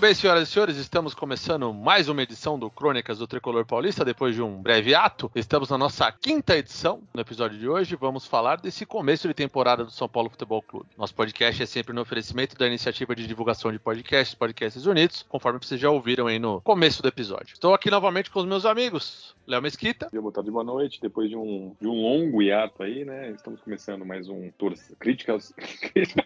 Muito bem, senhoras e senhores, estamos começando mais uma edição do Crônicas do Tricolor Paulista, depois de um breve ato. Estamos na nossa quinta edição. No episódio de hoje, vamos falar desse começo de temporada do São Paulo Futebol Clube. Nosso podcast é sempre no oferecimento da iniciativa de divulgação de podcasts, Podcasts Unidos, conforme vocês já ouviram aí no começo do episódio. Estou aqui novamente com os meus amigos, Léo Mesquita. Boa tarde, boa noite. Depois de um, de um longo hiato aí, né? Estamos começando mais um. Críticas.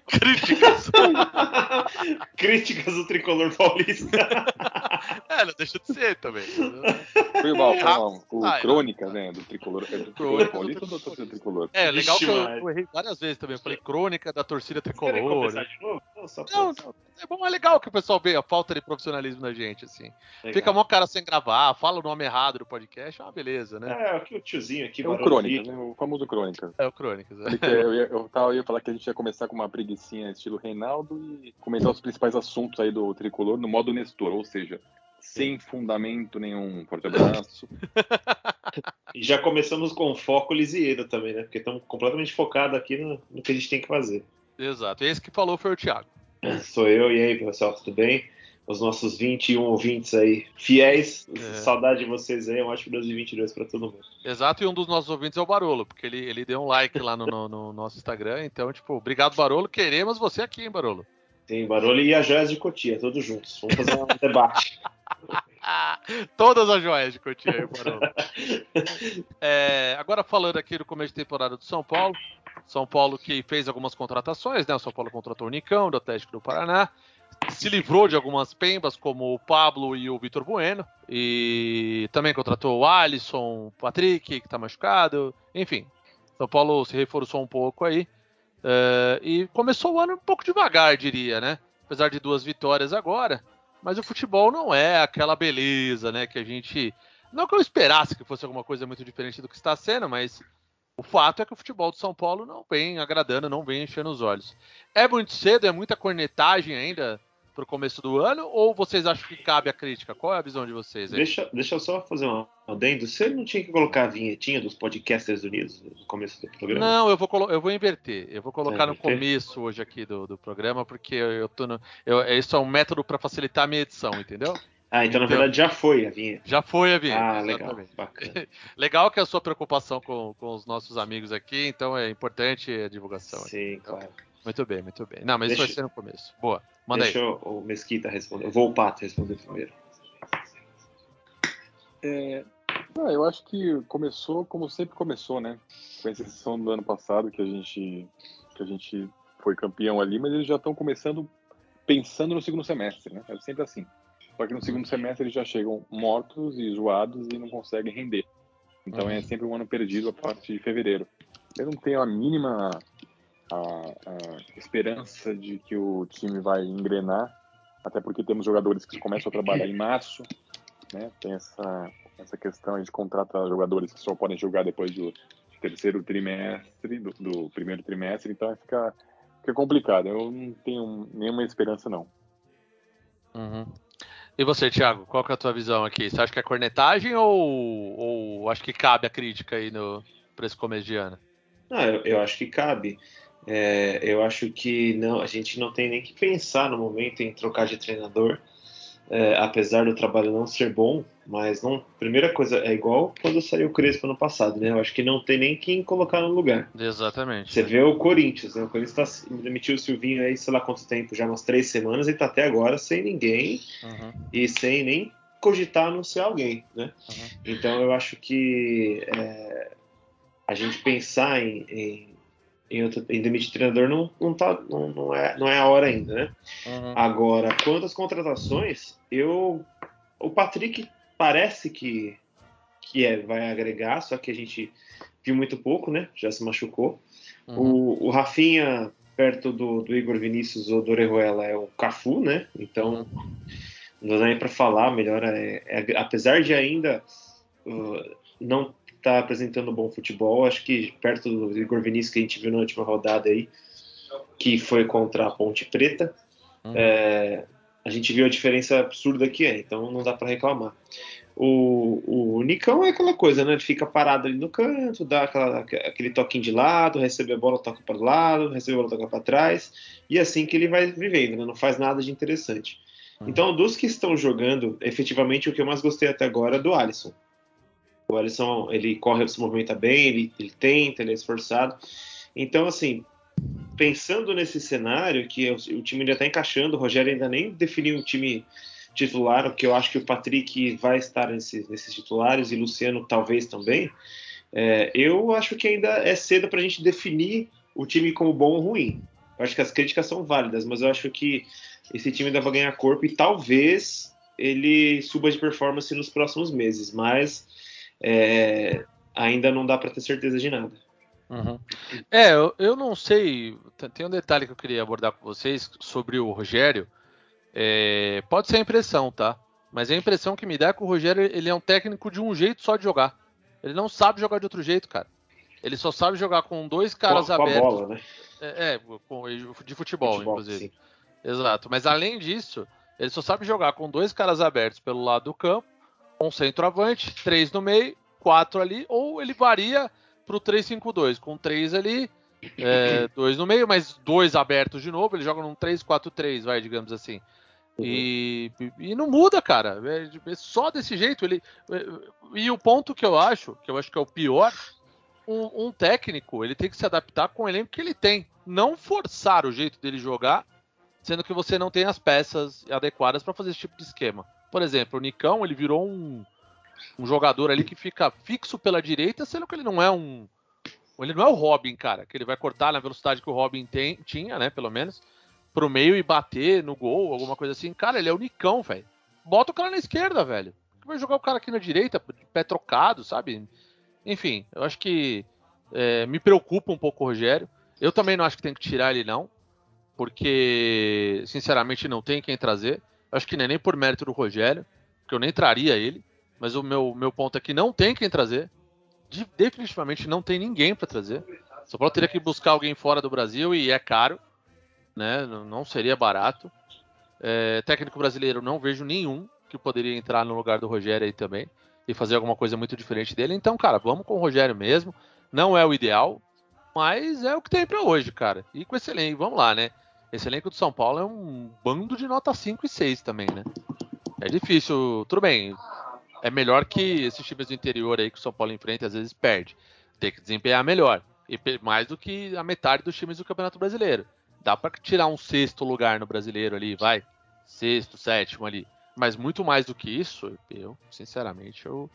Críticas. Críticas do Tricolor Paulista. alcoholista é, não deixa de ser também. Foi mal, foi mal. O Ah. Crônicas, né? Do Tricolor. É do Tricolor Crônica Paulista ou do torcida Tricolor? É, legal que eu, eu errei várias vezes também. Eu falei crônica da torcida tricolor. começar de novo? Não. É bom, é legal que o pessoal vê a falta de profissionalismo da gente, assim. Legal. Fica mó cara sem gravar, fala o nome errado do podcast, é uma beleza, né? É, aqui o tiozinho aqui, É o Vitor. né? O famoso Crônicas. É, o Crônicas. é. Eu ia, eu, tava, eu ia falar que a gente ia começar com uma preguicinha estilo Reinaldo e comentar os principais assuntos aí do Tricolor no modo Nestor, ou seja, sem fundamento nenhum. Forte abraço. E já começamos com foco Lisieiro também, né? Porque estamos completamente focados aqui no, no que a gente tem que fazer. Exato. Esse que falou foi o Thiago. Sou eu, e aí, pessoal, tudo bem? Os nossos 21 ouvintes aí, fiéis. É. Saudade de vocês aí, um ótimo 2022 pra todo mundo. Exato, e um dos nossos ouvintes é o Barolo, porque ele, ele deu um like lá no, no- no nosso Instagram. Então, tipo, obrigado, Barolo. Queremos você aqui, hein, Barolo? Tem Barulho e as joias de Cotia, todos juntos. Vamos fazer um debate. Todas as joias de Cotia. É, agora falando aqui do começo de temporada do São Paulo. São Paulo que fez algumas contratações, né? O São Paulo contratou o Nicão, do Atlético do Paraná. Se livrou de algumas pembas, como o Pablo e o Vitor Bueno. E também contratou o Alisson, o Patrick, que tá machucado. Enfim, São Paulo se reforçou um pouco aí. É, e começou o ano um pouco devagar, diria, né? Apesar de duas vitórias agora. Mas o futebol não é aquela beleza, né? Que a gente. Não que eu esperasse que fosse alguma coisa muito diferente do que está sendo, mas o fato é que o futebol do São Paulo não vem agradando, não vem enchendo os olhos. É muito cedo, é muita cornetagem ainda pro começo do ano, ou vocês acham que cabe a crítica? Qual é a visão de vocês aí? Deixa, deixa eu só fazer um adendo. Você não tinha que colocar a vinhetinha dos podcasters unidos no começo do programa? Não, eu vou, eu vou inverter. Eu vou colocar É, no começo hoje aqui do, do programa, porque eu, eu tô no. Eu, isso é um método para facilitar a minha edição, entendeu? Ah, então na Então. verdade já foi a vinheta. Já foi a vinheta. Ah, legal. Bacana. Legal que é a sua preocupação com, com os nossos amigos aqui, então é importante a divulgação. aqui. Sim, claro. Muito bem, muito bem. Não, mas isso vai Deixa- ser no começo. Boa. Manda Deixa aí. eu- o Mesquita responder. Eu vou o Pato responder primeiro. É, ah, eu acho que começou como sempre começou, né? Com exceção do ano passado, que a gente, que a gente foi campeão ali, mas eles já estão começando pensando no segundo semestre, né? É sempre assim. Só que no segundo semestre eles já chegam mortos e zoados e não conseguem render. Então é Uhum. sempre um ano perdido a partir de fevereiro. Eu não tenho a mínima a, a esperança de que o time vai engrenar, até porque temos jogadores que começam a trabalhar em março, né? Tem essa, essa questão, a gente contrata jogadores que só podem jogar depois do terceiro trimestre, do, do primeiro trimestre, então fica, fica complicado. Eu não tenho nenhuma esperança, não. Uhum. E você, Thiago, qual que é a tua visão aqui? Você acha que é cornetagem ou, ou acho que cabe a crítica aí no, pra esse começo de ano? Ah, eu, eu acho que cabe. É, eu acho que não, a gente não tem nem que pensar no momento em trocar de treinador, é, apesar do trabalho não ser bom, mas não. Primeira coisa, é igual quando saiu o Crespo no passado, né? Eu acho que não tem nem quem colocar no lugar. Exatamente. Você vê o Corinthians, né? O Corinthians tá, demitiu o Silvinho aí, sei lá quanto tempo, já umas três semanas, e tá até agora sem ninguém Uhum, e sem nem cogitar anunciar alguém, né? uhum. Então eu acho que é, a gente pensar em, em, em, outro- em demitir treinador não, não, tá, não, não, é, não é a hora ainda, né? Uhum. Agora, quanto às contratações, eu o Patrick parece que, que é, vai agregar, só que a gente viu muito pouco, né? Já se machucou. Uhum. O, o Rafinha, perto do, do Igor Vinícius ou do Orejuela, é o Cafu, né? Então não dá nem para falar melhor. É, é, apesar de ainda uh, não estar tá apresentando bom futebol, acho que perto do Igor Vinícius que a gente viu na última rodada aí, que foi contra a Ponte Preta, uhum. é, a gente viu a diferença absurda que é, então não dá para reclamar. O, o Nicão é aquela coisa, né? Ele fica parado ali no canto, dá aquela, aquele toquinho de lado, recebe a bola, toca para o lado, recebe a bola, toca para trás, e é assim que ele vai vivendo, né? Não faz nada de interessante. Uhum. Então, dos que estão jogando, efetivamente o que eu mais gostei até agora é do Alisson. O Alisson, ele corre, se movimenta bem, ele, ele tenta, ele é esforçado. Então, assim, pensando nesse cenário, que o, o time ainda está encaixando, o Rogério ainda nem definiu um time titular, o que eu acho que o Patrick vai estar nesse, nesses titulares e Luciano talvez também. É, eu acho que ainda é cedo para a gente definir o time como bom ou ruim. Eu acho que as críticas são válidas, mas eu acho que esse time ainda vai ganhar corpo e talvez ele suba de performance nos próximos meses, mas é, ainda não dá para ter certeza de nada. Uhum. É, eu, eu não sei. Tem um detalhe que eu queria abordar com vocês sobre o Rogério. É, pode ser a impressão, tá? Mas a impressão que me dá é que o Rogério ele é um técnico de um jeito só de jogar. Ele não sabe jogar de outro jeito, cara. Ele só sabe jogar com dois caras com, abertos. Com a bola, né? É, é com, de futebol, futebol inclusive. Sim. Exato. Mas além disso, ele só sabe jogar com dois caras abertos pelo lado do campo, um centroavante, três no meio, quatro ali, ou ele varia pro 3-5-2, com três ali, é, dois no meio, mas dois abertos de novo. Ele joga num 3-4-3, vai, digamos assim. E, e não muda, cara. É, é, só desse jeito. Ele, é, e o ponto que eu acho, que eu acho que é o pior, um, um, técnico ele tem que se adaptar com o elenco que ele tem. Não forçar o jeito dele jogar, sendo que você não tem as peças adequadas para fazer esse tipo de esquema. Por exemplo, o Nicão ele virou um, um jogador ali que fica fixo pela direita, sendo que ele não é um. Ele não é o Robin, cara, que ele vai cortar na velocidade que o Robin tem, tinha, né, pelo menos pro meio e bater no gol, alguma coisa assim. Cara, ele é unicão, velho. Bota o cara na esquerda, velho. Vai jogar o cara aqui na direita, pé trocado, sabe? Enfim, eu acho que é, me preocupa um pouco o Rogério. Eu também não acho que tem que tirar ele, não. Porque, sinceramente, não tem quem trazer. Acho que nem, nem por mérito do Rogério, porque eu nem traria ele. Mas o meu, meu ponto é que não tem quem trazer. De, definitivamente não tem ninguém para trazer. Só Paulo teria que buscar alguém fora do Brasil e é caro né? Não seria barato. É, técnico brasileiro não vejo nenhum que poderia entrar no lugar do Rogério aí também e fazer alguma coisa muito diferente dele. Então, cara, vamos com o Rogério mesmo. Não é o ideal, mas é o que tem para hoje, cara. E com esse elenco, vamos lá, né? Esse elenco do São Paulo é um bando de nota 5 e 6 também, né? É difícil, tudo bem. É melhor que esses times do interior aí que o São Paulo enfrenta às vezes perde. Tem que desempenhar melhor. E mais do que a metade dos times do Campeonato Brasileiro dá para tirar um sexto lugar no brasileiro ali, vai. Sexto, sétimo ali. Mas muito mais do que isso, eu, sinceramente, eu,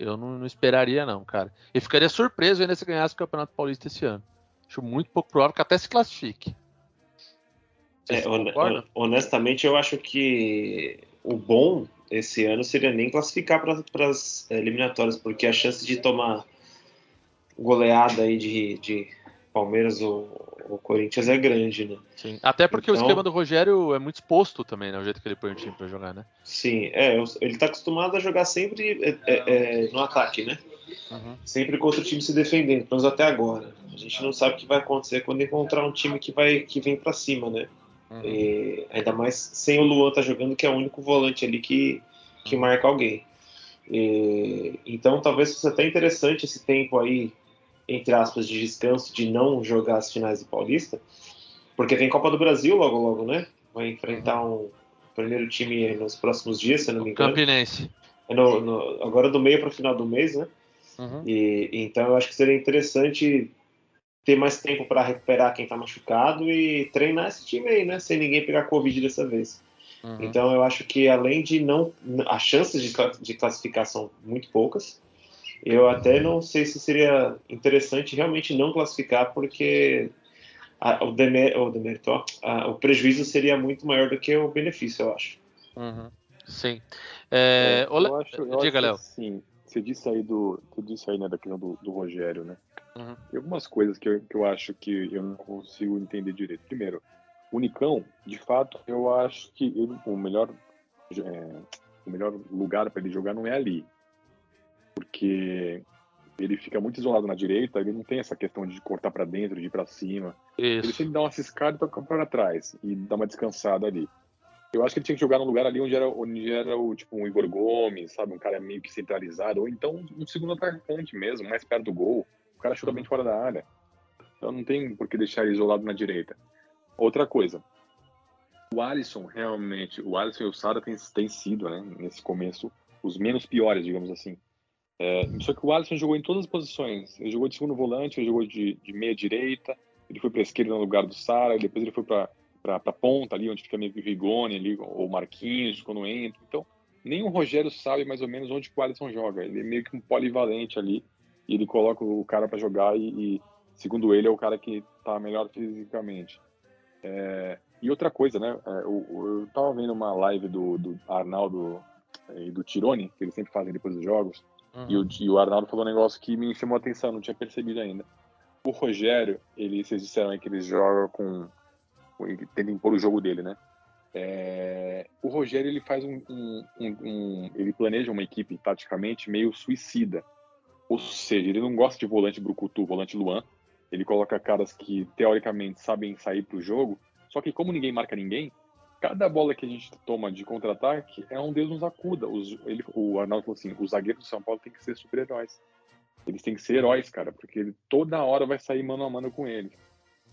eu não, não esperaria, não, cara. E ficaria surpreso ainda se ganhasse o Campeonato Paulista esse ano. Acho muito pouco provável que até se classifique. É, honestamente, eu acho que o bom esse ano seria nem classificar para as eliminatórias, porque a chance de tomar goleada aí de, de Palmeiras ou o Corinthians é grande, né? Sim. Até porque então, o esquema do Rogério é muito exposto também, né? O jeito que ele põe o time para jogar, né? Sim, é. Ele tá acostumado a jogar sempre é, é, é, no ataque, né? Uhum. Sempre contra o time se defendendo, pelo menos até agora. A gente não sabe o que vai acontecer quando encontrar um time que vai que vem para cima, né? Uhum. E, ainda mais sem o Luan tá jogando, que é o único volante ali que, que marca alguém. E, então talvez fosse até interessante esse tempo aí entre aspas, de descanso de não jogar as finais do Paulista, porque tem Copa do Brasil logo logo, né? Vai enfrentar um primeiro time nos próximos dias, se eu não me engano. Campinense. É no, no, agora do meio para o final do mês, né? Uhum. E, então eu acho que seria interessante ter mais tempo para recuperar quem está machucado e treinar esse time aí, né? Sem ninguém pegar Covid dessa vez. Uhum. Então eu acho que além de não. As chances de, de classificação muito poucas. Eu até não sei se seria interessante realmente não classificar, porque a, o, demer, o, demérito, a, o prejuízo seria muito maior do que o benefício, eu acho. Uhum. Sim. É, é, eu acho, eu Diga, Léo. Sim, você disse aí do, você disse aí né, da questão do, do Rogério, né? Uhum. Tem algumas coisas que eu, que eu acho que eu não consigo entender direito. Primeiro, o Nicão, de fato, eu acho que ele, o melhor é, o melhor lugar para ele jogar não é ali. Porque ele fica muito isolado na direita, ele não tem essa questão de cortar para dentro, de ir para cima. Isso. Ele sempre dá uma ciscada e toca para trás e dá uma descansada ali. Eu acho que ele tinha que jogar num lugar ali onde era, onde era o tipo um Igor Gomes, sabe, um cara meio que centralizado, ou então um segundo atacante mesmo, mais perto do gol. Cara chuta bem fora da área. Então não tem por que deixar ele isolado na direita. Outra coisa, o Alisson realmente, o Alisson e o Sara têm, sido, né, nesse começo, os menos piores, digamos assim. É, só que o Alisson jogou em todas as posições. Ele jogou de segundo volante, ele jogou de, de meia direita, ele foi para esquerda no lugar do Sara, depois ele foi para ponta ali, onde fica meio que o Rigoni ali, ou Marquinhos quando entra. Então, nem o Rogério sabe mais ou menos onde o Alisson joga. Ele é meio que um polivalente ali, e ele coloca o cara para jogar e, e, segundo ele, é o cara que está melhor fisicamente. É, e outra coisa, né? É, eu, eu tava vendo uma live do, do Arnaldo e do Tirone, que eles sempre fazem depois dos jogos, uhum. e, o, e o Arnaldo falou um negócio que me chamou a atenção, não tinha percebido ainda. O Rogério, ele, vocês disseram aí que eles jogam com tenta impor o jogo dele, né? É, o Rogério ele faz um, um, um, ele planeja uma equipe taticamente meio suicida, ou seja, ele não gosta de volante brucutu, volante Luan. Ele coloca caras que teoricamente sabem sair para o jogo, só que como ninguém marca ninguém, cada bola que a gente toma de contra-ataque é um Deus nos acuda. Os, ele, o Arnaldo falou assim: os zagueiros do São Paulo têm que ser super-heróis. Eles têm que ser heróis, cara, porque ele toda hora vai sair mano a mano com eles.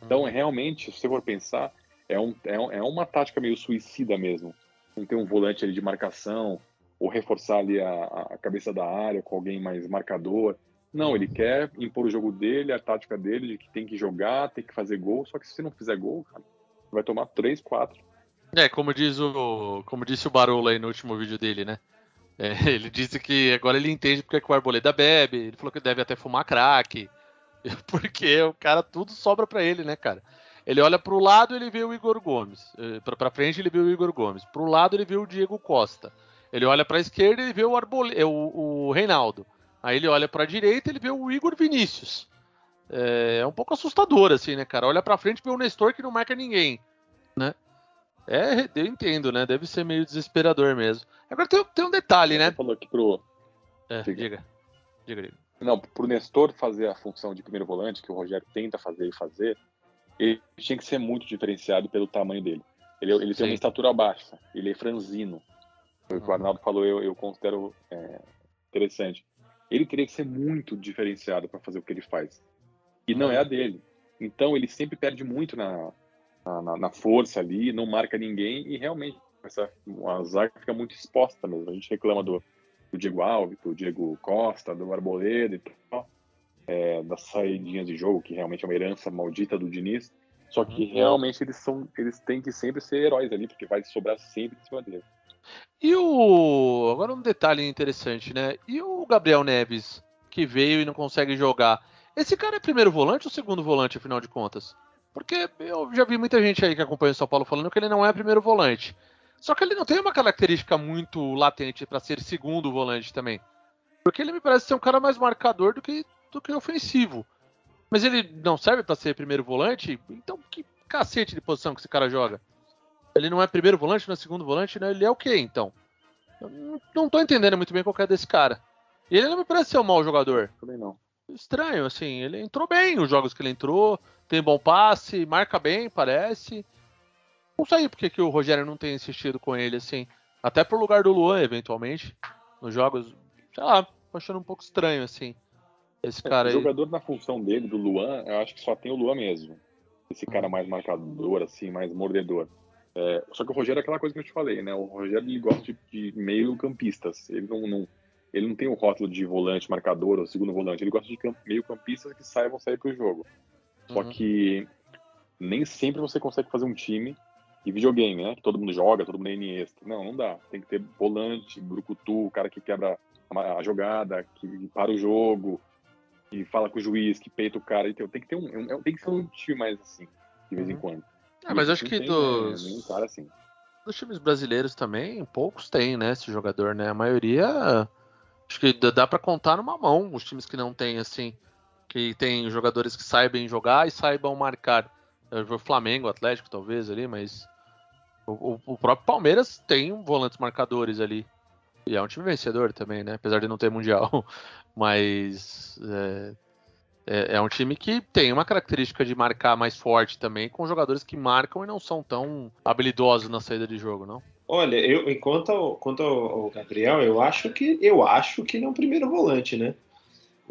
Então, uhum. realmente, se você for pensar, é, um, é, é uma tática meio suicida mesmo. Não ter um volante ali de marcação, ou reforçar ali a, a cabeça da área com alguém mais marcador. Não, ele quer impor o jogo dele, a tática dele, de que tem que jogar, tem que fazer gol. Só que se não fizer gol, cara, vai tomar 3, 4. É, como diz o. Como disse o Barolo aí no último vídeo dele, né? É, ele disse que agora ele entende porque que o Arboleda bebe, ele falou que deve até fumar crack. Porque o cara tudo sobra para ele, né, cara? Ele olha para o lado, ele vê o Igor Gomes. Eh, para frente, ele vê o Igor Gomes. Para o lado, ele vê o Diego Costa. Ele olha para a esquerda, ele vê o, Arbole... Eh, o, o Reinaldo. Aí ele olha para a direita, ele vê o Igor Vinícius. É, é um pouco assustador, assim, né, cara? Olha para frente e vê o Nestor que não marca ninguém, né? É, eu entendo, né? Deve ser meio desesperador mesmo. Agora tem, tem um detalhe, né? Você falou aqui pro. É, diga. Diga, diga. Não, pro Nestor fazer a função de primeiro volante, que o Rogério tenta fazer e fazer, ele tinha que ser muito diferenciado pelo tamanho dele. Ele, ele tem uma estatura baixa, ele é franzino. Foi o que o Arnaldo falou, eu, eu considero é, interessante. Ele teria que ser muito diferenciado para fazer o que ele faz. E não é a dele. Então ele sempre perde muito na, na, na força ali, não marca ninguém e realmente essa, a zaga fica muito exposta mesmo. A gente reclama do, do Diego Alves, do Diego Costa, do Arboleda e tal, é, das saídinhas de jogo, que realmente é uma herança maldita do Diniz. Só que uhum. realmente eles são, eles têm que sempre ser heróis ali, porque vai sobrar sempre em cima dele. E o. Agora um detalhe interessante, né? E o Gabriel Neves, que veio e não consegue jogar. Esse cara é primeiro volante ou segundo volante, afinal de contas? Porque eu já vi muita gente aí que acompanha o São Paulo falando que ele não é primeiro volante. Só que ele não tem uma característica muito latente para ser segundo volante também. Porque ele me parece ser um cara mais marcador do que, do que ofensivo. Mas ele não serve para ser primeiro volante? Então que cacete de posição que esse cara joga? Ele não é primeiro volante, não é segundo volante, né? Ele é o quê, então? Eu não tô entendendo muito bem qual é desse cara. E ele não me parece ser um mau jogador. Também não. Estranho, assim. Ele entrou bem os jogos que ele entrou, tem bom passe, marca bem, parece. Não sei porque que o Rogério não tem insistido com ele, assim. Até pro lugar do Luan, eventualmente. Nos jogos, sei lá, achando um pouco estranho, assim. Esse é, cara o aí. jogador na função dele, do Luan, eu acho que só tem o Luan mesmo. Esse cara mais marcador, assim, mais mordedor. É, só que o Rogério é aquela coisa que eu te falei, né? O Rogério ele gosta de, de meio campistas. Ele não, não, ele não tem o rótulo de volante, marcador ou segundo volante. Ele gosta de meio campistas que saibam sair pro jogo. Só uhum. que nem sempre você consegue fazer um time e videogame, né? Que todo mundo joga, todo mundo é Iniesta. Não, não dá. Tem que ter volante, brucutu, o cara que quebra a jogada, que para o jogo, que fala com o juiz, que peita o cara. Então tem que ter um, tem que ser um time mais assim, de vez em uhum. quando. É, mas acho que dos né, um cara assim. Dos times brasileiros também, poucos têm, né, esse jogador, né? A maioria acho que dá para contar numa mão os times que não tem assim, que tem jogadores que saibam jogar e saibam marcar. Vou Flamengo, Atlético talvez ali, mas O, o, próprio Palmeiras tem volantes marcadores ali. E é um time vencedor também, né? Apesar de não ter mundial. Mas é, é, é, um time que tem uma característica de marcar mais forte também, com jogadores que marcam e não são tão habilidosos na saída de jogo, não? Olha, eu enquanto ao, quanto ao Gabriel, eu acho que eu acho que ele é um primeiro volante, né?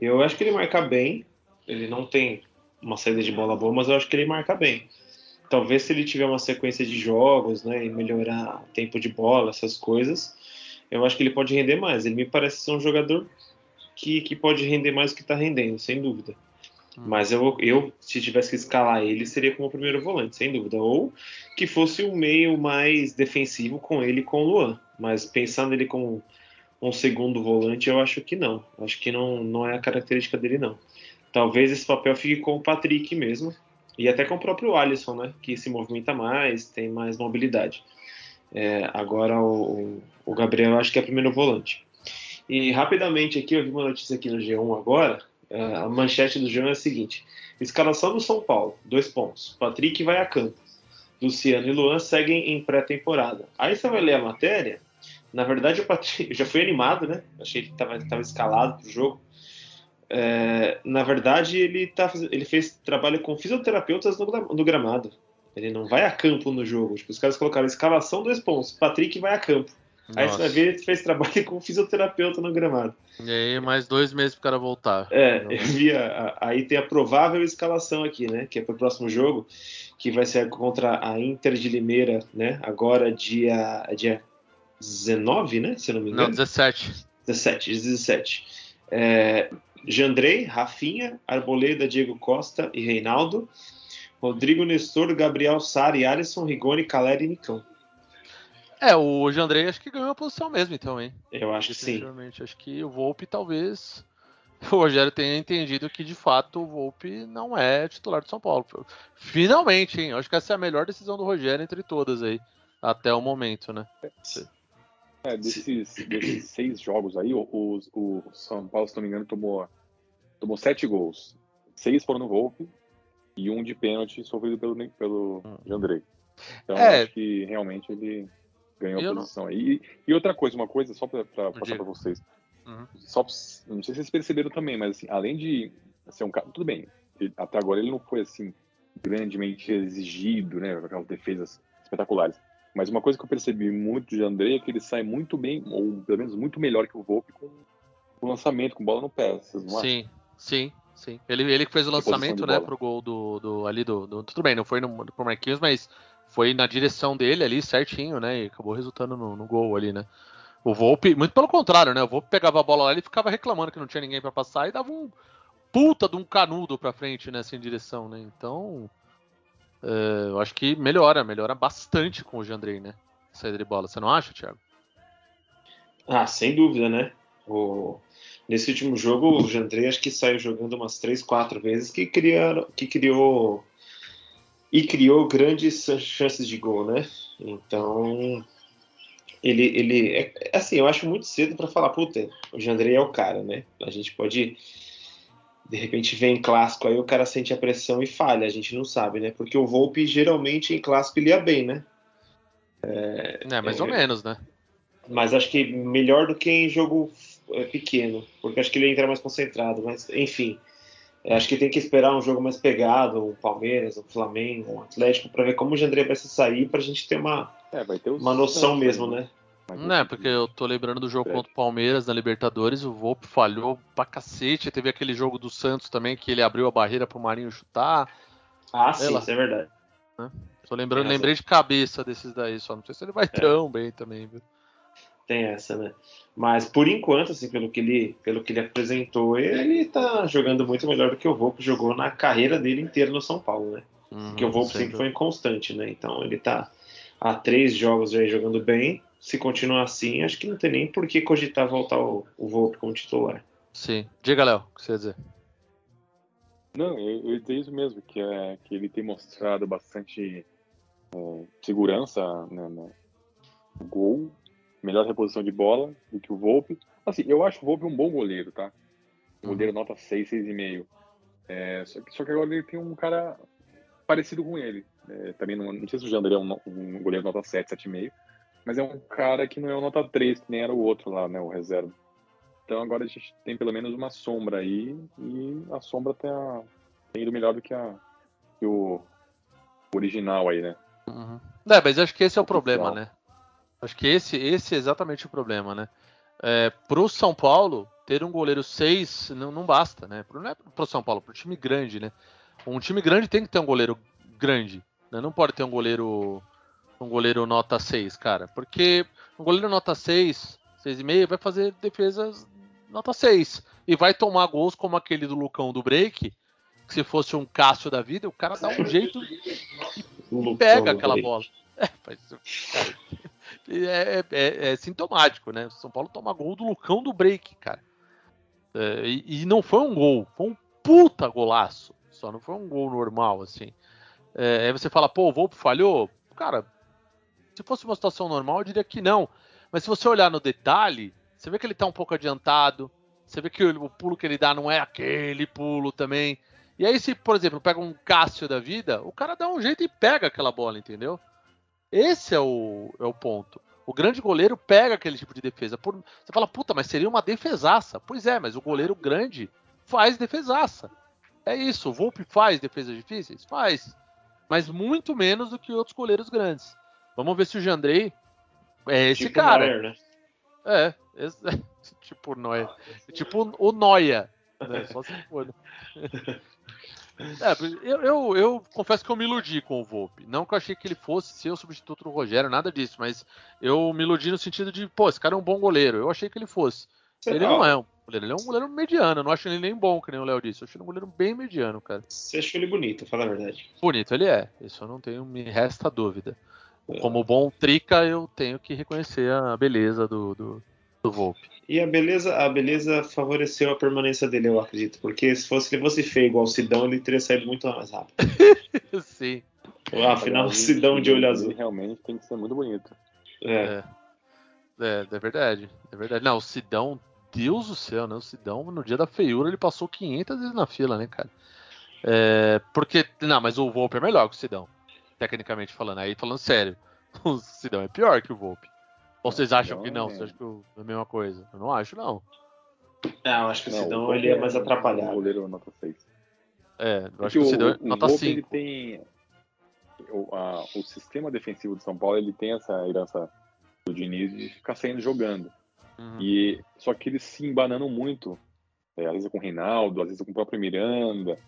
Eu acho que ele marca bem. Ele não tem uma saída de bola boa, mas eu acho que ele marca bem. Talvez se ele tiver uma sequência de jogos, né, e melhorar tempo de bola, essas coisas, eu acho que ele pode render mais. Ele me parece ser um jogador que, que pode render mais do que está rendendo, sem dúvida. Hum. Mas eu, eu, se tivesse que escalar ele, seria como primeiro volante, sem dúvida. Ou que fosse um meio mais defensivo com ele com o Luan. Mas pensando ele como um segundo volante, eu acho que não. Acho que não, não é a característica dele, não. Talvez esse papel fique com o Patrick mesmo, e até com o próprio Alisson, né? Que se movimenta mais, tem mais mobilidade. É, agora o, o, Gabriel acho que é primeiro volante. E rapidamente aqui, eu vi uma notícia aqui no G1 agora. É, a manchete do G1 é a seguinte: escalação do São Paulo, dois pontos. Patrick vai a campo. Luciano e Luan seguem em pré-temporada. Aí você vai ler a matéria. Na verdade, o Patrick já foi animado, né? Achei que estava escalado para o jogo. É, na verdade, ele, tá, ele fez trabalho com fisioterapeutas no, no, gramado. Ele não vai a campo no jogo. Tipo, os caras colocaram escalação dois pontos. Patrick vai a campo. Nossa. Aí você vai ver, ele fez trabalho com fisioterapeuta no gramado. E aí, mais dois meses pro cara voltar. É, eu vi a, a, aí tem a provável escalação aqui, né? Que é pro próximo jogo, que vai ser contra a Inter de Limeira, né? Agora, dia, dia 19, né? Se não me engano. Não, 17. 17, 17. É, Jandrei, Rafinha, Arboleda, Diego Costa e Reinaldo. Rodrigo Nestor, Gabriel Sari, Alisson, Rigoni, Caleri e Nicão. É, o Jandrei acho que ganhou a posição mesmo, então, hein? Eu acho que sim. Acho que o Volpe talvez o Rogério tenha entendido que de fato o Volpe não é titular de São Paulo. Finalmente, hein? Acho que essa é a melhor decisão do Rogério entre todas aí, até o momento, né? É, desses, desses seis jogos aí, o, o, São Paulo, se não me engano, tomou, tomou sete gols. Seis foram no Volpe e um de pênalti sofrido pelo, pelo. Jandrei. Então, é, acho que realmente ele ganhou a posição não... aí. E, e, outra coisa, uma coisa, só para passar para vocês. Uhum. Só, não sei se vocês perceberam também, mas assim, além de ser um cara. Tudo bem, ele, até agora ele não foi assim grandemente exigido, né? Com aquelas defesas espetaculares. Mas uma coisa que eu percebi muito de André é que ele sai muito bem, ou pelo menos muito melhor que o Volpe com o lançamento, com bola no pé. Vocês não sim, acham? sim, sim. Ele, ele que fez o lançamento, né, pro gol do, do ali do, do, Tudo bem, não foi no, pro Marquinhos, mas foi na direção dele ali certinho, né? E acabou resultando no, no gol ali, né? O Volpe, muito pelo contrário, né? O Volpe pegava a bola lá e ficava reclamando que não tinha ninguém para passar e dava um puta de um canudo pra frente nessa né, direção, né? Então, Uh, eu acho que melhora, melhora bastante com o Jandrei, né? Saída de bola. Você não acha, Thiago? Ah, sem dúvida, né? O... Nesse último jogo, o Jandrei acho que saiu jogando umas 3, 4 vezes que, criaram, que criou e criou grandes chances de gol, né? Então, ele, ele é, assim, eu acho muito cedo para falar, puta, o Jandrei é o cara, né? A gente pode de repente vem clássico, aí o cara sente a pressão e falha, a gente não sabe, né? Porque o Volpe geralmente em clássico ele ia bem, né? É, é mais é, ou menos, né? Mas acho que melhor do que em jogo é, pequeno, porque acho que ele entra mais concentrado, mas enfim. É, acho que tem que esperar um jogo mais pegado, um Palmeiras, um Flamengo, um Atlético, para ver como o Jandré vai se sair, para a gente ter uma, é, ter uma noção mesmo, né? Não é, porque eu tô lembrando do jogo contra o Palmeiras na Libertadores, o Volpe falhou pra cacete. Teve aquele jogo do Santos também que ele abriu a barreira pro Marinho chutar. Ah, sim, isso é verdade. Né? Tô lembrando, lembrei de cabeça desses daí, só não sei se ele vai é. tão bem também, viu? Tem essa, né? Mas por enquanto, assim, pelo que ele, pelo que ele apresentou, ele tá jogando muito melhor do que o Volpe jogou na carreira dele inteira no São Paulo, né? Uhum, porque o Volpe sempre foi inconstante, né? Então ele tá há três jogos aí jogando bem se continuar assim, acho que não tem nem por que cogitar voltar o, o Volpe como titular. Sim. Diga, Léo, o que você ia dizer? Não, eu, eu ia dizer isso mesmo, que, é, que ele tem mostrado bastante é, segurança né, no gol, melhor reposição de bola do que o Volpe. Assim, eu acho o Volpe um bom goleiro, tá? O goleiro nota 6, 6,5. É, só, que, só que agora ele tem um cara parecido com ele. É, também não, não sei se o Jandré é um, um goleiro nota 7, 7,5, mas é um cara que não é o nota 3, que nem era o outro lá, né, o reserva. Então agora a gente tem pelo menos uma sombra aí, e a sombra tá, tem ido melhor do que, a, que o original aí, né? Uhum. É, mas acho que esse é o problema, né? Acho que esse, esse é exatamente o problema, né? É, pro São Paulo, ter um goleiro 6 não, não basta, né? Não é pro São Paulo, pro time grande, né? Um time grande tem que ter um goleiro grande, né? Não pode ter um goleiro um goleiro nota 6, cara. Porque um goleiro nota 6, 6,5 vai fazer defesas nota 6 e vai tomar gols como aquele do Lucão do break, que se fosse um Cássio da vida, o cara dá um jeito e pega aquela bola. É, mas, cara, é, é, é, sintomático, né? O São Paulo toma gol do Lucão do break, cara. É, e, e, não foi um gol, foi um puta golaço. Só não foi um gol normal, assim. É, aí você fala, pô, o Volpe falhou? Cara, se fosse uma situação normal, eu diria que não. Mas se você olhar no detalhe, você vê que ele tá um pouco adiantado. Você vê que o, o pulo que ele dá não é aquele pulo também. E aí, se, por exemplo, pega um Cássio da vida, o cara dá um jeito e pega aquela bola, entendeu? Esse é o, é o ponto. O grande goleiro pega aquele tipo de defesa. Por, você fala, puta, mas seria uma defesaça. Pois é, mas o goleiro grande faz defesaça. É isso. O Volpe faz defesas difíceis? Faz. Mas muito menos do que outros goleiros grandes. Vamos ver se o Jandrei é esse tipo cara. Neuer, né? É, esse, tipo Noia. Tipo o Noia. Né? Só se for. Né? É, eu, eu, eu, confesso que eu me iludi com o Volpe. Não que eu achei que ele fosse ser o substituto do Rogério, nada disso, mas eu me iludi no sentido de, pô, esse cara é um bom goleiro. Eu achei que ele fosse. Você ele não, não é um goleiro, ele é um goleiro mediano. Eu não acho ele nem bom, que nem o Léo disse. Eu acho ele um goleiro bem mediano, cara. Você achou ele bonito, fala a verdade. Bonito, ele é. Isso eu não tenho, me resta dúvida. É. Como bom trica, eu tenho que reconhecer a beleza do, do, do Volpe. E a beleza, a beleza favoreceu a permanência dele, eu acredito. Porque se fosse ele fosse feio igual o Sidão, ele teria saído muito mais rápido. Sim. Afinal, o Sidão de olho azul. Realmente tem que ser muito bonito. É. é. É, é verdade. É verdade. Não, o Sidão, Deus do céu, né? O Sidão, no dia da feiura, ele passou 500 vezes na fila, né, cara? É, porque, não, mas o Volpe é melhor que o Sidão, tecnicamente falando. Aí, falando sério, o Sidão é pior que o Volpe. Ou vocês acham que não? É. Vocês acham que é a mesma coisa? Eu não acho, não. É, eu acho que o Sidão ele é mais atrapalhado. O goleiro nota 6. É, eu acho que o Sidão é nota 5. Ele tem. O, a, o sistema defensivo de São Paulo ele tem essa herança do Diniz de ficar saindo jogando. Uhum. E, só que eles se embanando muito. É, às vezes com o Reinaldo, às vezes com o próprio Miranda.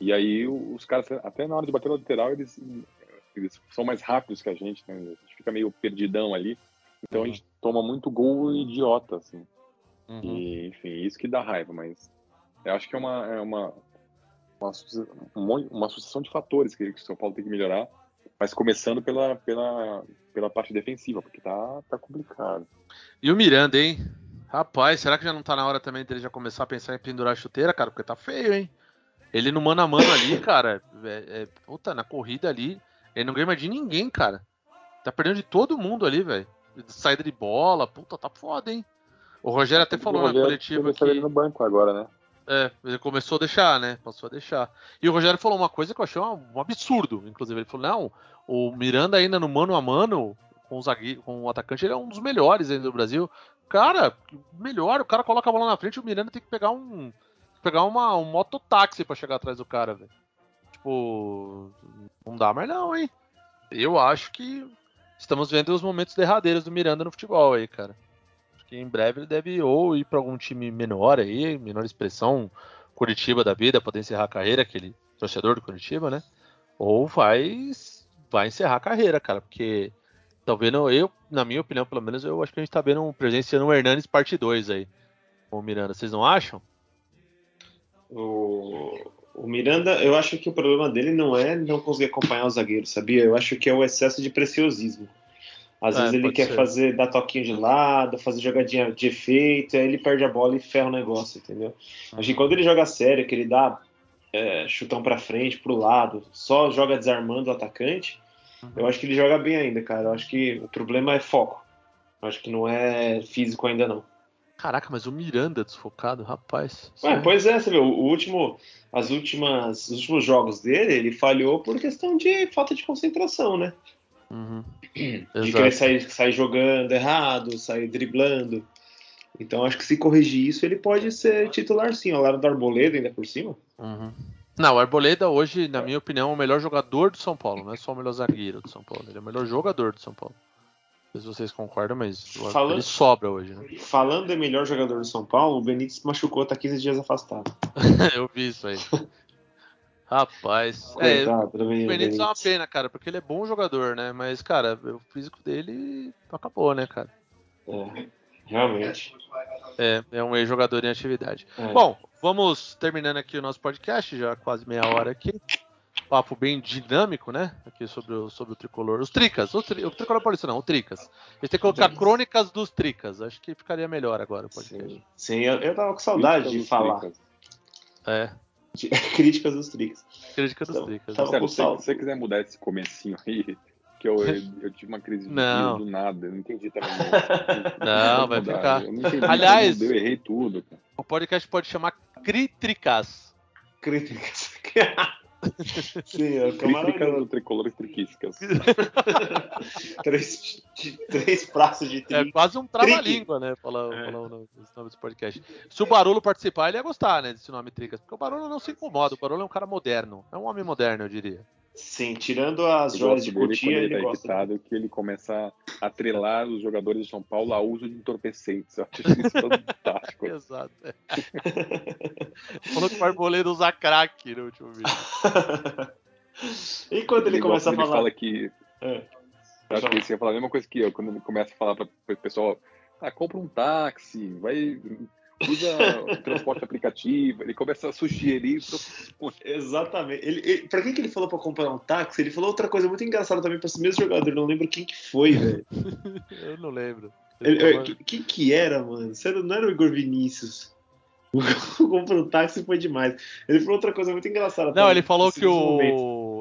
E aí os caras, até na hora de bater na lateral, eles, eles são mais rápidos que a gente, né? A gente fica meio perdidão ali. Então uhum. a gente toma muito gol idiota, assim. Uhum. E, enfim, isso que dá raiva, mas eu acho que é uma, é uma, uma, uma sucessão de fatores que, que o São Paulo tem que melhorar, mas começando pela, pela, pela parte defensiva, porque tá, tá complicado. E o Miranda, hein? Rapaz, será que já não tá na hora também dele já começar a pensar em pendurar a chuteira, cara? Porque tá feio, hein? Ele no mano a mano ali, cara, é, é, puta, na corrida ali, ele não ganha mais de ninguém, cara. Tá perdendo de todo mundo ali, velho saída de bola, puta, tá foda, hein? O Rogério até falou na coletiva que... ele no banco agora, né? É, ele começou a deixar, né? Passou a deixar. E o Rogério falou uma coisa que eu achei um absurdo, inclusive. Ele falou, não, o Miranda ainda no mano a mano, com o, zagueiro, com o atacante, ele é um dos melhores ainda do Brasil. Cara, melhor, o cara coloca a bola na frente e o Miranda tem que pegar um. pegar uma, um mototáxi pra chegar atrás do cara, velho. Tipo, não dá mais não, hein? Eu acho que estamos vendo os momentos derradeiros do Miranda no futebol aí, cara. Acho que em breve ele deve ou ir para algum time menor aí, menor expressão, Curitiba da vida, poder encerrar a carreira, aquele torcedor do Curitiba, né? Ou vai, vai encerrar a carreira, cara, porque tá vendo, eu, na minha opinião, pelo menos, eu acho que a gente tá vendo um presenciando um Hernanes parte 2 aí, o Miranda. Vocês não acham? O, o Miranda, eu acho que o problema dele não é não conseguir acompanhar o zagueiro, sabia? Eu acho que é o excesso de preciosismo. Às é, vezes ele quer ser. fazer, dar toquinho de lado, fazer jogadinha de efeito, aí ele perde a bola e ferra o negócio, entendeu? Uhum. Acho que quando ele joga sério, que ele dá é, chutão para frente, pro lado, só joga desarmando o atacante, uhum. eu acho que ele joga bem ainda, cara. Eu acho que o problema é foco. Eu acho que não é físico ainda não. Caraca, mas o Miranda desfocado, rapaz. Ué, pois é, você viu, o último, as últimas, os últimos jogos dele, ele falhou por questão de falta de concentração, né? Uhum. De Exato. querer sair, sair jogando errado, sair driblando. Então acho que se corrigir isso, ele pode ser titular sim, ao lado do Arboleda ainda por cima. Uhum. Não, o Arboleda hoje, na minha opinião, é o melhor jogador do São Paulo, não é só o melhor zagueiro do São Paulo, ele é o melhor jogador do São Paulo. Sei se vocês concordam, mas Falando- ele sobra hoje, né? Falando de melhor jogador do São Paulo, o Benítez machucou, tá 15 dias afastado. Eu vi isso aí. Rapaz, é, do o Benítez é uma pena, cara, porque ele é bom jogador, né? Mas, cara, o físico dele acabou, né, cara? É, realmente. É, é um ex-jogador em atividade. É. Bom, vamos terminando aqui o nosso podcast, já quase meia hora aqui. Papo bem dinâmico, né? Aqui sobre o, sobre o tricolor. Os Tricas, o, tri, o tricolor paulista não, o Tricas. A gente tem que colocar crônicas dos Tricas. Acho que ficaria melhor agora o podcast. Sim, Sim, eu, eu tava com saudade de falar. Tricas. É, de- críticas dos Tricas. crítica dos Então, Tricas. né? Marcelo, se você quiser mudar esse comecinho aí, que eu, eu, eu tive uma crise de Não. do nada, eu não entendi também. Não, vai mudar, ficar. Eu não entendi Aliás- eu errei tudo. cara. O podcast pode chamar Critricas. Críticas. Sim, é maravilhoso. do tricolor triquísticas. três, três praças de É trigo. quase um trava-língua, né? Falar, É. falar o nome, esse nome desse podcast. Se o Barolo participar, ele ia gostar, né? Desse nome Tricas. Porque o Barolo não se incomoda. O Barolo é um cara moderno. É um homem moderno, eu diria. Sim, tirando as joias de quando ele ele tá gosta. que ele começa a atrelar os jogadores de São Paulo a uso de entorpecentes. Eu acho isso fantástico. Exato. é. Falou que o Arboleda usa crack no último vídeo. e quando ele, começa a falar. Ele fala que. É. Eu acho que você ia falar a mesma coisa que eu, quando ele começa a falar para o pessoal, ah, compra um táxi, vai. Usa o transporte aplicativo, ele começa a sugerir. Exatamente. Ele, ele, pra quem que ele falou pra comprar um táxi? Ele falou outra coisa muito engraçada também pra esse mesmo jogador. Não lembro quem que foi, velho. Eu não lembro. Ele- é, Quem que era, mano? Você não não era o Igor Vinícius. Comprou um táxi foi demais. Ele falou outra coisa muito engraçada. Não, também, ele falou que mesmo momento.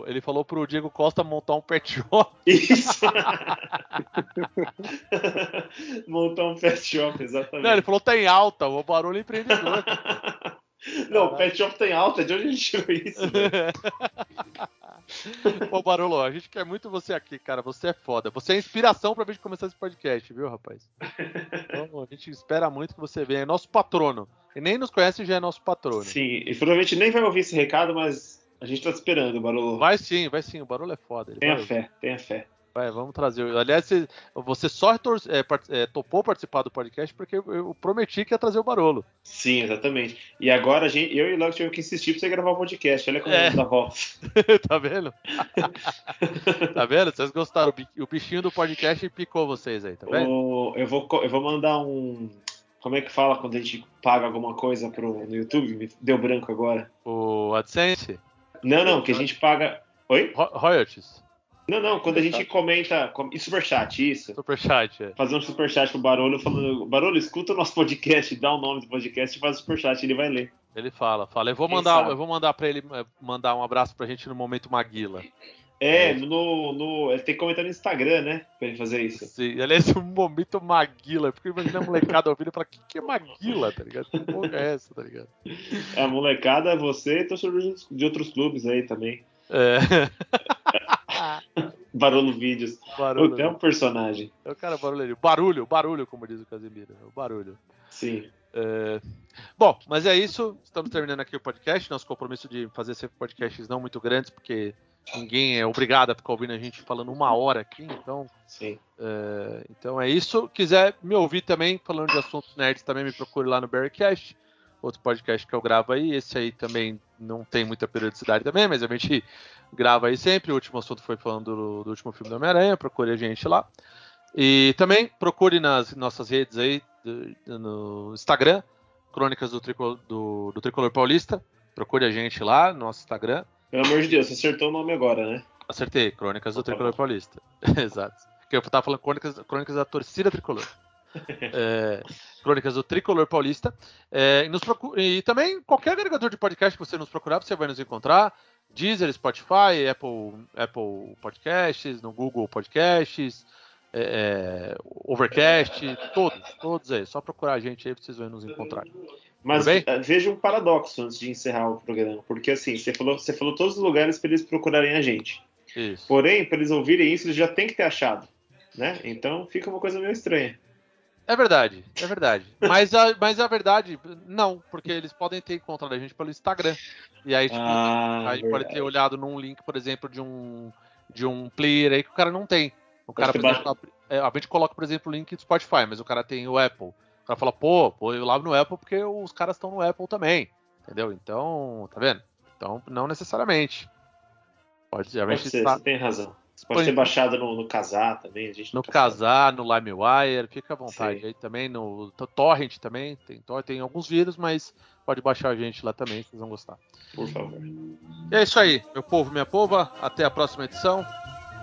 Ele falou pro Diego Costa montar um pet shop. Isso! Montar um pet shop, exatamente. Não, ele falou tá em alta, o Barulho é empreendedor. Não, o pet shop tem alta, de onde ele tirou isso? velho? Pô, Barolo, a gente quer muito você aqui, cara. Você é foda. Você é inspiração pra gente começar esse podcast, viu, rapaz? Então, a gente espera muito que você venha. É nosso patrono. E nem nos conhece já é nosso patrono. Sim, e provavelmente nem vai ouvir esse recado, mas a gente tá esperando, Barolo. Vai sim, vai sim. O Barolo é foda. Ele Tenha vai, fé, tenha fé. vai, vamos trazer. Aliás, você, só é, part- é, topou participar do podcast porque eu, prometi que ia trazer o Barolo. Sim, exatamente. E agora a gente, eu e o Léo tivemos que insistir pra você gravar o podcast. Olha como É. dá volta. tá vendo? tá vendo? Vocês gostaram. O bi- O bichinho do podcast picou vocês aí, tá vendo? O- eu, vou, eu vou mandar um. Como é que fala quando a gente paga alguma coisa pro, no YouTube? Deu branco agora. O AdSense? Não, não, que a gente paga. Oi? Ro- Royalties. Não, não, quando a gente comenta. com- E superchat, isso. Superchat. É. Fazer um superchat pro Barulho falando. Barulho, escuta o nosso podcast, dá o nome do podcast e faz o superchat, ele vai ler. Ele fala, fala. Eu vou mandar, eu vou mandar para ele eh, mandar um abraço pra gente no momento Maguila. É, no, no. Ele tem que comentar no Instagram, né? Pra ele fazer isso. Sim, aliás, um momento Maguila, porque imagina a molecada ouvindo e falar, o que, que é Maguila, tá ligado? Que porra é essa, tá ligado? É a molecada, você e torcedores de outros clubes aí também. É. Barulho Vídeos. barulho. É um personagem. É o cara barulho. Barulho, barulho, como diz o Casimiro. É o barulho. Sim. É, Bom, mas é isso. Estamos terminando aqui o podcast. Nosso compromisso de fazer sempre podcasts não muito grandes, porque ninguém é obrigado a ficar ouvindo a gente falando uma hora aqui. Então, é, então é isso. Quiser me ouvir também falando de assuntos nerds, também me procure lá no Bearcast, outro podcast que eu gravo aí. Esse aí também não tem muita periodicidade também, mas a gente grava aí sempre. O último assunto foi falando do, do último filme do Homem-Aranha. Procure a gente lá. E também procure nas nossas redes aí, do- no Instagram, Crônicas do, do- do Tricolor Paulista. Procure a gente lá no nosso Instagram. Pelo amor de Deus, você acertou o nome agora, né? Acertei, Crônicas do Tricolor. Paulista. Exato. Porque eu tava falando Crônicas, Crônicas da Torcida Tricolor. É, Crônicas do Tricolor Paulista. É, e, e também qualquer agregador de podcast que você nos procurar, você vai nos encontrar. Deezer, Spotify, Apple, Apple Podcasts, no Google Podcasts, é, é, Overcast, todos, todos aí. Só procurar a gente aí, vocês vão nos encontrar. Mas eh, veja um paradoxo antes de encerrar o programa, porque assim, você falou, você falou todos os lugares para eles procurarem a gente. Isso. Porém, para eles ouvirem isso, eles já têm que ter achado, né? Então fica uma coisa meio estranha. É verdade, é verdade. mas, a, mas a verdade, não, porque eles podem ter encontrado a gente pelo Instagram. E aí, tipo, ah, aí pode ter olhado num link, por exemplo, de um, de um player aí que o cara não tem. O cara, por exemplo, a, a gente coloca, por exemplo, o link do Spotify, mas o cara tem o Apple. O cara fala, pô, pô, eu lavo no Apple porque os caras estão no Apple também. Entendeu? Então, tá vendo? Então, não necessariamente. Pode, a gente ser, tá... você tem razão. Você pode ter baixado no, no Casar também. no Casar, no LimeWire, fica à vontade Sim. aí também. No Torrent também, tem, tem alguns vírus, mas pode baixar a gente lá também, vocês vão gostar. Por favor. E é isso aí, meu povo, minha pova. Até a próxima edição.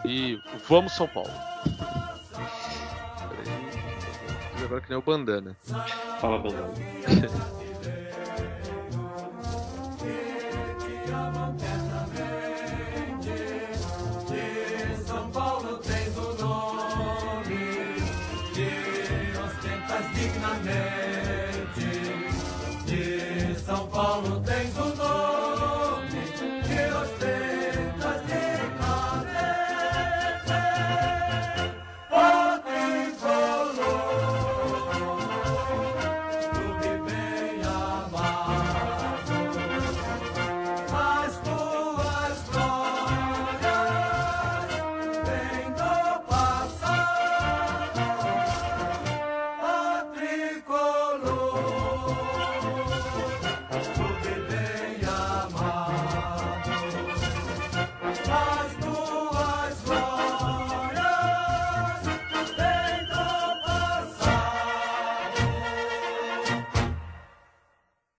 E vamos São Paulo. Agora que nem o Bandana. Fala, Bandana.